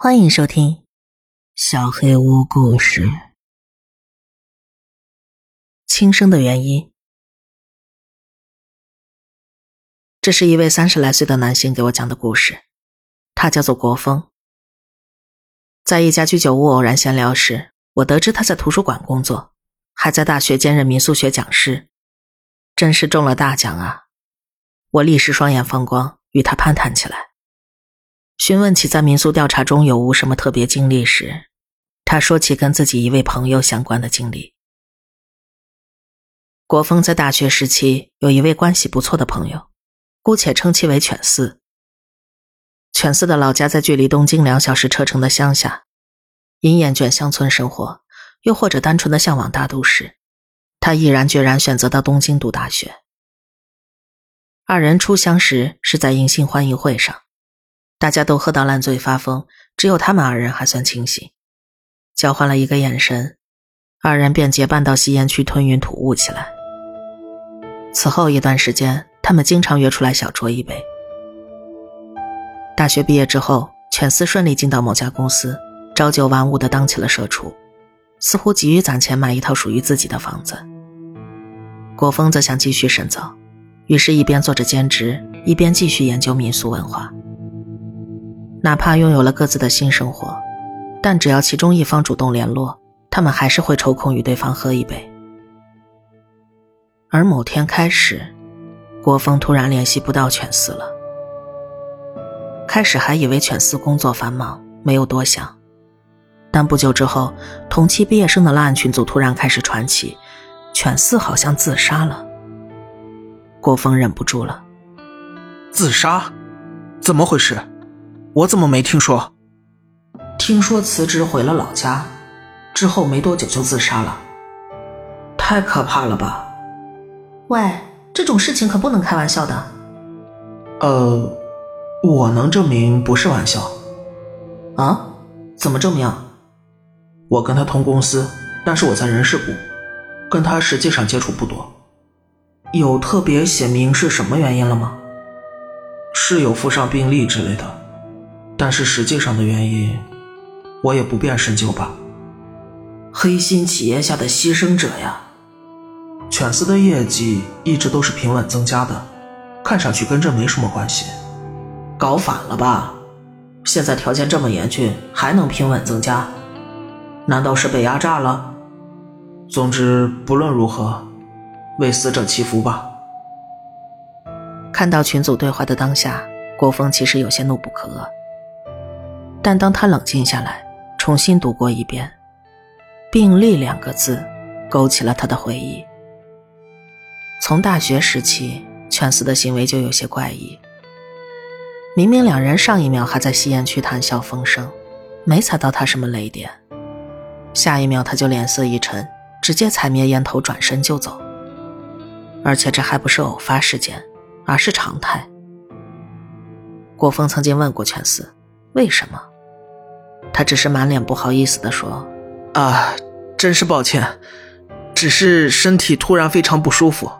欢迎收听《小黑屋故事》。轻生的原因，这是一位三十来岁的男性给我讲的故事。他叫做国风，在一家居酒屋偶然闲聊时，我得知他在图书馆工作，还在大学兼任民俗学讲师，真是中了大奖啊！我立时双眼放光，与他攀谈起来。询问起在民宿调查中有无什么特别经历时，他说起跟自己一位朋友相关的经历。国风在大学时期有一位关系不错的朋友，姑且称其为犬四。犬四的老家在距离东京两小时车程的乡下，因厌倦乡村生活，又或者单纯的向往大都市，他毅然决然选择到东京读大学。二人初相识是在迎新欢迎会上。大家都喝到烂醉发疯，只有他们二人还算清醒。交换了一个眼神，二人便结伴到吸烟区吞云吐雾起来。此后一段时间，他们经常约出来小酌一杯。大学毕业之后，犬司顺利进到某家公司，朝九晚五的当起了社畜，似乎急于攒钱买一套属于自己的房子。国风则想继续深造，于是一边做着兼职，一边继续研究民俗文化。哪怕拥有了各自的新生活，但只要其中一方主动联络，他们还是会抽空与对方喝一杯。而某天开始，国风突然联系不到犬饲了。开始还以为犬饲工作繁忙，没有多想，但不久之后，同期毕业生的烂群组突然开始传起，犬饲好像自杀了。国风忍不住了，自杀？怎么回事？我怎么没听说？听说辞职回了老家，之后没多久就自杀了。太可怕了吧！喂，这种事情可不能开玩笑的。呃，我能证明不是玩笑。啊？怎么证明？我跟他同公司，但是我在人事部，跟他实际上接触不多。有特别写明是什么原因了吗？是有附上病历之类的。但是实际上的原因，我也不便深究吧。黑心企业下的牺牲者呀，犬司的业绩一直都是平稳增加的，看上去跟这没什么关系。搞反了吧？现在条件这么严峻，还能平稳增加？难道是被压榨了？总之，不论如何，为死者祈福吧。看到群组对话的当下，郭峰其实有些怒不可遏。但当他冷静下来，重新读过一遍“病例”两个字，勾起了他的回忆。从大学时期，犬饲的行为就有些怪异。明明两人上一秒还在吸烟区谈笑风生，没踩到他什么雷点，下一秒他就脸色一沉，直接踩灭烟头，转身就走。而且这还不是偶发事件，而是常态。郭峰曾经问过犬饲。为什么？他只是满脸不好意思地说：“啊，真是抱歉，只是身体突然非常不舒服。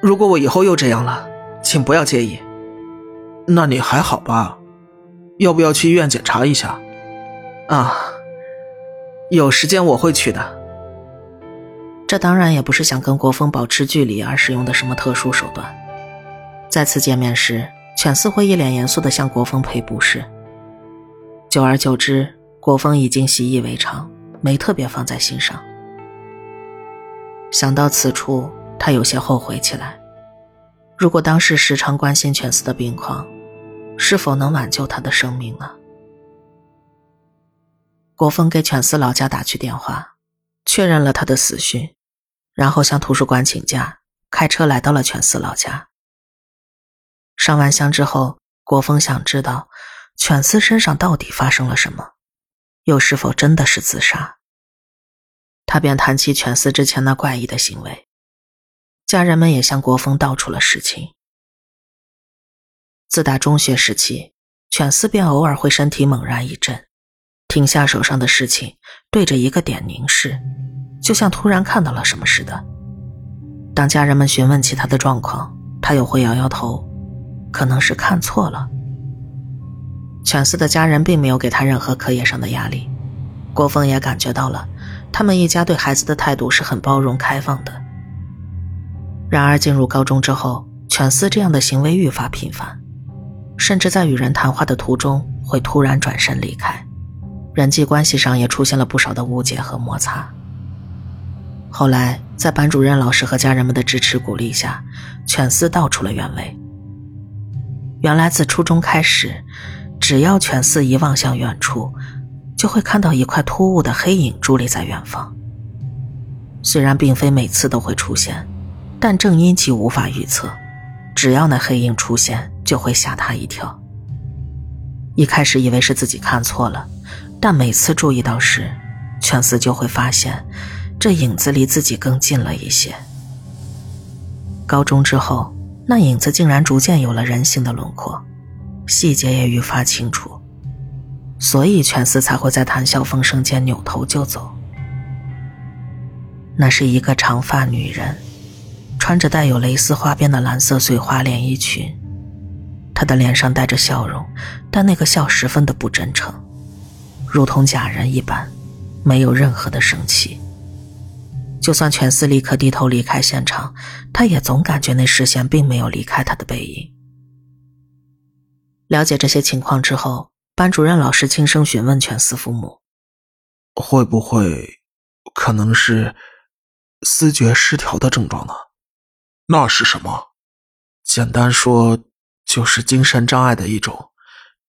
如果我以后又这样了，请不要介意。那你还好吧？要不要去医院检查一下？啊，有时间我会去的。这当然也不是想跟国风保持距离而使用的什么特殊手段。再次见面时，犬饲会一脸严肃的向国风赔不是。”久而久之，国风已经习以为常，没特别放在心上。想到此处，他有些后悔起来。如果当时时常关心犬饲的病况，是否能挽救他的生命呢？国风给犬饲老家打去电话，确认了他的死讯，然后向图书馆请假，开车来到了犬饲老家。上完香之后，国风想知道。犬饲身上到底发生了什么？又是否真的是自杀？他便谈起犬饲之前那怪异的行为，家人们也向国风道出了实情。自打中学时期，犬饲便偶尔会身体猛然一震，停下手上的事情，对着一个点凝视，就像突然看到了什么似的。当家人们询问起他的状况，他又会摇摇头，可能是看错了。犬饲的家人并没有给他任何课业上的压力，郭峰也感觉到了，他们一家对孩子的态度是很包容开放的。然而进入高中之后，犬饲这样的行为愈发频繁，甚至在与人谈话的途中会突然转身离开，人际关系上也出现了不少的误解和摩擦。后来，在班主任老师和家人们的支持鼓励下，犬饲道出了原委。原来自初中开始，只要犬饲一望向远处，就会看到一块突兀的黑影伫立在远方。虽然并非每次都会出现，但正因其无法预测，只要那黑影出现，就会吓他一跳。一开始以为是自己看错了，但每次注意到时，犬饲就会发现。这影子离自己更近了一些。高中之后，那影子竟然逐渐有了人性的轮廓，细节也愈发清楚，所以犬司才会在谈笑风生间扭头就走。那是一个长发女人，穿着带有蕾丝花边的蓝色碎花连衣裙，她的脸上带着笑容，但那个笑十分的不真诚，如同假人一般，没有任何的生气。就算犬司立刻低头离开现场，他也总感觉那视线并没有离开他的背影。了解这些情况之后，班主任老师轻声询问全司父母：“会不会可能是思觉失调的症状呢？”“那是什么？”“简单说，就是精神障碍的一种，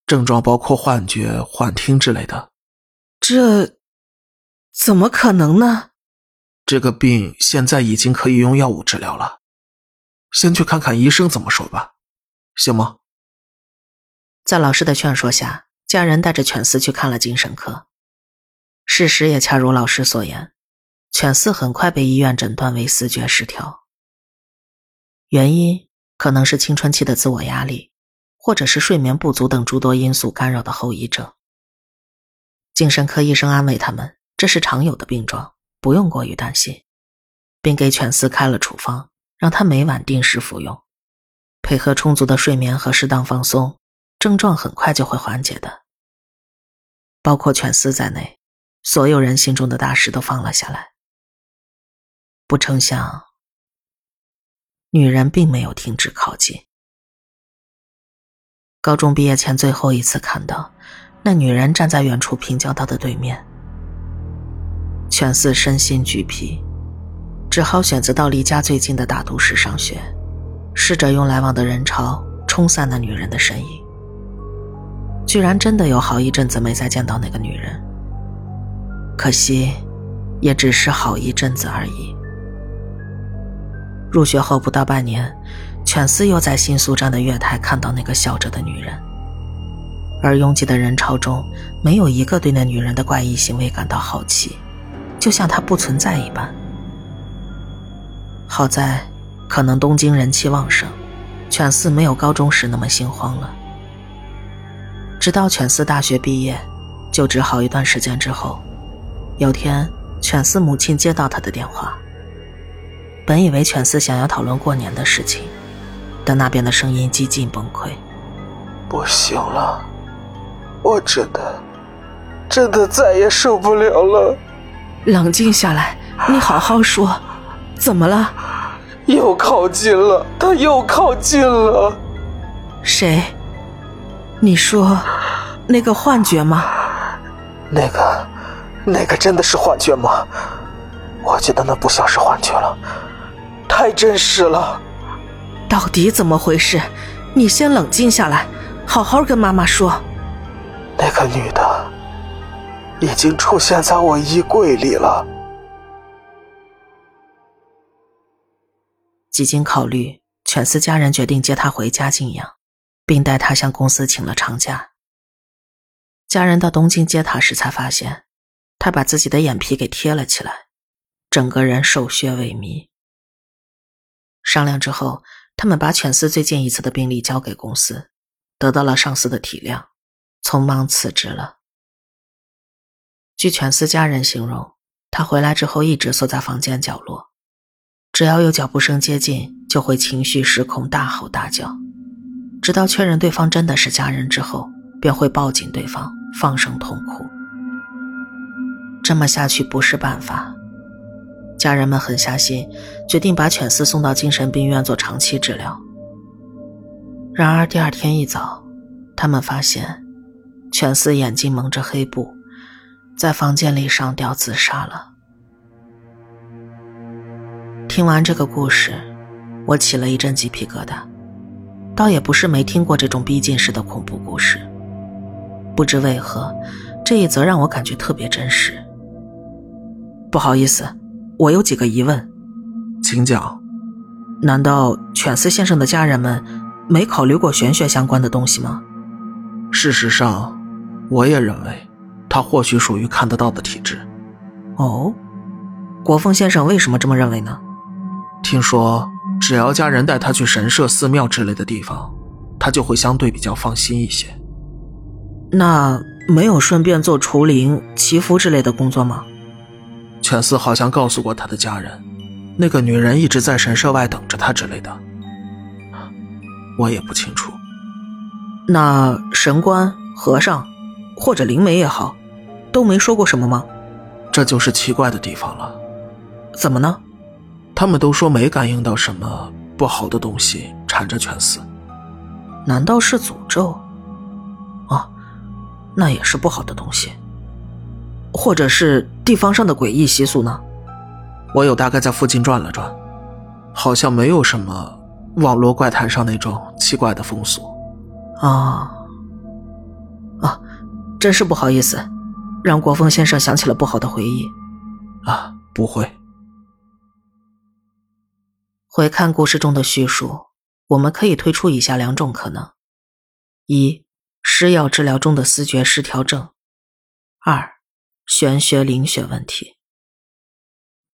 症状包括幻觉、幻听之类的。”“这怎么可能呢？”这个病现在已经可以用药物治疗了，先去看看医生怎么说吧，行吗？在老师的劝说下，家人带着犬饲去看了精神科。事实也恰如老师所言，犬饲很快被医院诊断为思觉失调。原因可能是青春期的自我压力，或者是睡眠不足等诸多因素干扰的后遗症。精神科医生安慰他们，这是常有的病状。不用过于担心，并给犬饲开了处方，让他每晚定时服用，配合充足的睡眠和适当放松，症状很快就会缓解的。包括犬饲在内，所有人心中的大石都放了下来。不成想，女人并没有停止靠近。高中毕业前最后一次看到，那女人站在远处平交道的对面。犬饲身心俱疲，只好选择到离家最近的大都市上学，试着用来往的人潮冲散那女人的身影。居然真的有好一阵子没再见到那个女人，可惜，也只是好一阵子而已。入学后不到半年，犬饲又在新宿站的月台看到那个笑着的女人，而拥挤的人潮中，没有一个对那女人的怪异行为感到好奇。就像她不存在一般。好在，可能东京人气旺盛，犬饲没有高中时那么心慌了。直到犬饲大学毕业，就职好一段时间之后，有天，犬饲母亲接到他的电话。本以为犬饲想要讨论过年的事情，但那边的声音几近崩溃。不行了，我真的，真的再也受不了了。冷静下来，你好好说，怎么了？又靠近了，他又靠近了。谁？你说那个幻觉吗？那个，那个真的是幻觉吗？我觉得那不像是幻觉了，太真实了。到底怎么回事？你先冷静下来，好好跟妈妈说。那个女的。已经出现在我衣柜里了。几经考虑，犬饲家人决定接她回家静养，并带他向公司请了长假。家人到东京接他时，才发现他把自己的眼皮给贴了起来，整个人瘦削萎靡。商量之后，他们把犬饲最近一次的病历交给公司，得到了上司的体谅，匆忙辞职了。据犬饲家人形容，他回来之后一直缩在房间角落，只要有脚步声接近，就会情绪失控，大吼大叫，直到确认对方真的是家人之后，便会抱紧对方，放声痛哭。这么下去不是办法，家人们狠下心，决定把犬饲送到精神病院做长期治疗。然而第二天一早，他们发现犬饲眼睛蒙着黑布，在房间里上吊自杀了。听完这个故事，我起了一阵鸡皮疙瘩。倒也不是没听过这种逼近式的恐怖故事，不知为何，这一则让我感觉特别真实。不好意思，我有几个疑问，请讲。难道犬饲先生的家人们没考虑过玄学相关的东西吗？事实上，我也认为，他或许属于看得到的体质。哦，国风先生为什么这么认为呢？听说，只要家人带他去神社、寺庙之类的地方，他就会相对比较放心一些。那没有顺便做除灵、祈福之类的工作吗？犬饲好像告诉过他的家人，那个女人一直在神社外等着他之类的。我也不清楚。那神官、和尚，或者灵媒也好，都没说过什么吗？这就是奇怪的地方了。怎么呢？他们都说没感应到什么不好的东西缠着犬饲，难道是诅咒？啊，那也是不好的东西，或者是地方上的诡异习俗呢？我有大概在附近转了转，好像没有什么网络怪谈上那种奇怪的风俗。啊啊，真是不好意思，让国风先生想起了不好的回忆。啊，不会。回看故事中的叙述，我们可以推出以下两种可能：一、施药治疗中的思觉失调症；二、玄学灵学问题。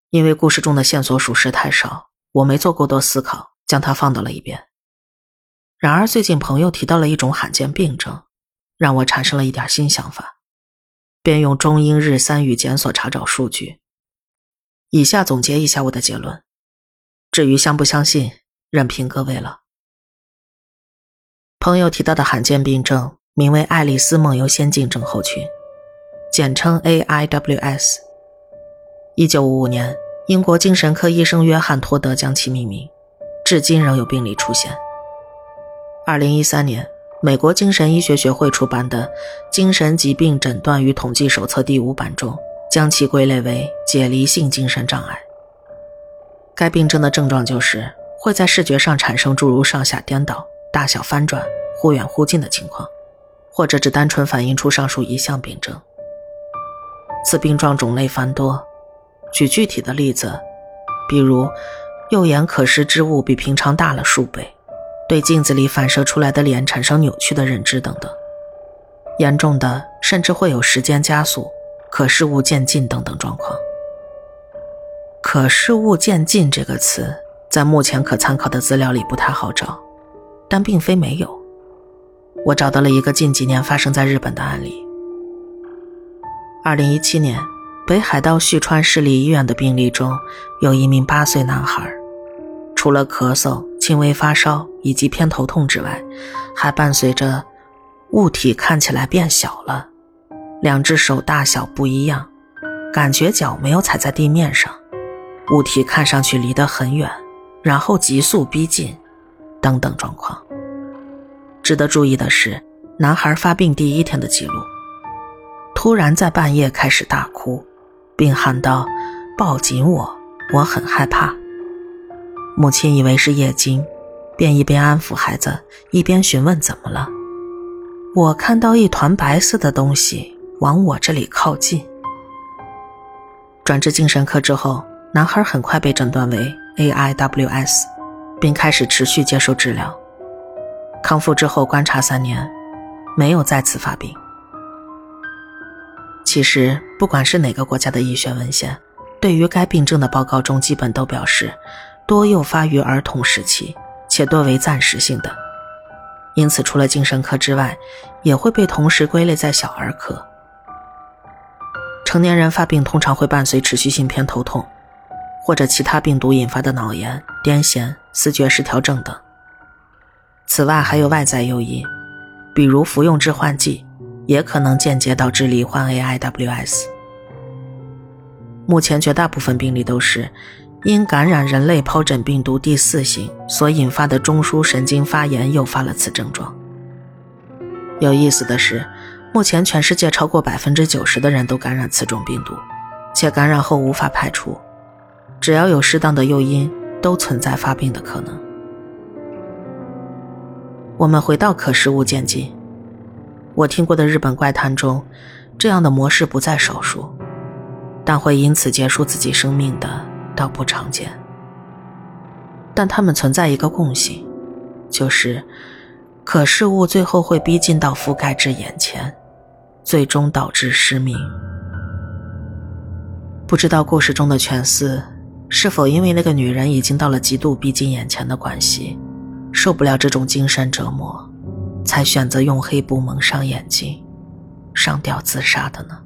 因为故事中的线索属实太少，我没做过多思考，将它放到了一边。然而最近朋友提到了一种罕见病症，让我产生了一点新想法，便用中英日三语检索查找数据。以下总结一下我的结论。至于相不相信，任凭各位了。朋友提到的罕见病症名为爱丽丝梦游仙境症候群，简称 AIWS。一九五五年，英国精神科医生约翰托德将其命名，至今仍有病例出现。二零一三年，美国精神医学学会出版的《精神疾病诊断与统计手册》第五版中，将其归类为解离性精神障碍。该病症的症状就是会在视觉上产生诸如上下颠倒、大小翻转、忽远忽近的情况，或者只单纯反映出上述一项病症。此病状种类繁多，举具体的例子，比如右眼可视之物比平常大了数倍，对镜子里反射出来的脸产生扭曲的认知等等。严重的甚至会有时间加速、可视物渐近等等状况。可视物渐进这个词，在目前可参考的资料里不太好找，但并非没有。我找到了一个近几年发生在日本的案例。二零一七年，北海道旭川市立医院的病例中，有一名八岁男孩，除了咳嗽、轻微发烧以及偏头痛之外，还伴随着物体看起来变小了，两只手大小不一样，感觉脚没有踩在地面上。物体看上去离得很远，然后急速逼近，等等状况。值得注意的是，男孩发病第一天的记录，突然在半夜开始大哭，并喊道：“抱紧我，我很害怕。”母亲以为是夜惊，便一边安抚孩子，一边询问怎么了。我看到一团白色的东西往我这里靠近。转至精神科之后。男孩很快被诊断为 AIWS，并开始持续接受治疗。康复之后观察三年，没有再次发病。其实，不管是哪个国家的医学文献，对于该病症的报告中，基本都表示多诱发于儿童时期，且多为暂时性的。因此，除了精神科之外，也会被同时归类在小儿科。成年人发病通常会伴随持续性偏头痛。或者其他病毒引发的脑炎、癫痫、思觉失调症等。此外，还有外在诱因，比如服用致幻剂，也可能间接导致罹患 AIWS。目前绝大部分病例都是因感染人类疱疹病毒第四型所引发的中枢神经发炎诱发了此症状。有意思的是，目前全世界超过百分之九十的人都感染此种病毒，且感染后无法排除。只要有适当的诱因，都存在发病的可能。我们回到可视物渐进，我听过的日本怪谈中，这样的模式不在少数，但会因此结束自己生命的倒不常见。但他们存在一个共性，就是。可视物最后会逼近到覆盖至眼前，最终导致失明。不知道故事中的全四是否因为那个女人已经到了极度逼近眼前的关系，受不了这种精神折磨，才选择用黑布蒙上眼睛，上吊自杀的呢？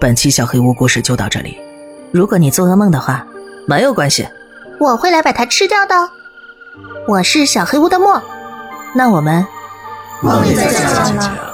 本期小黑屋故事就到这里。如果你做噩梦的话，没有关系，我会来把它吃掉的。我是小黑屋的墨，那我们梦里再见了。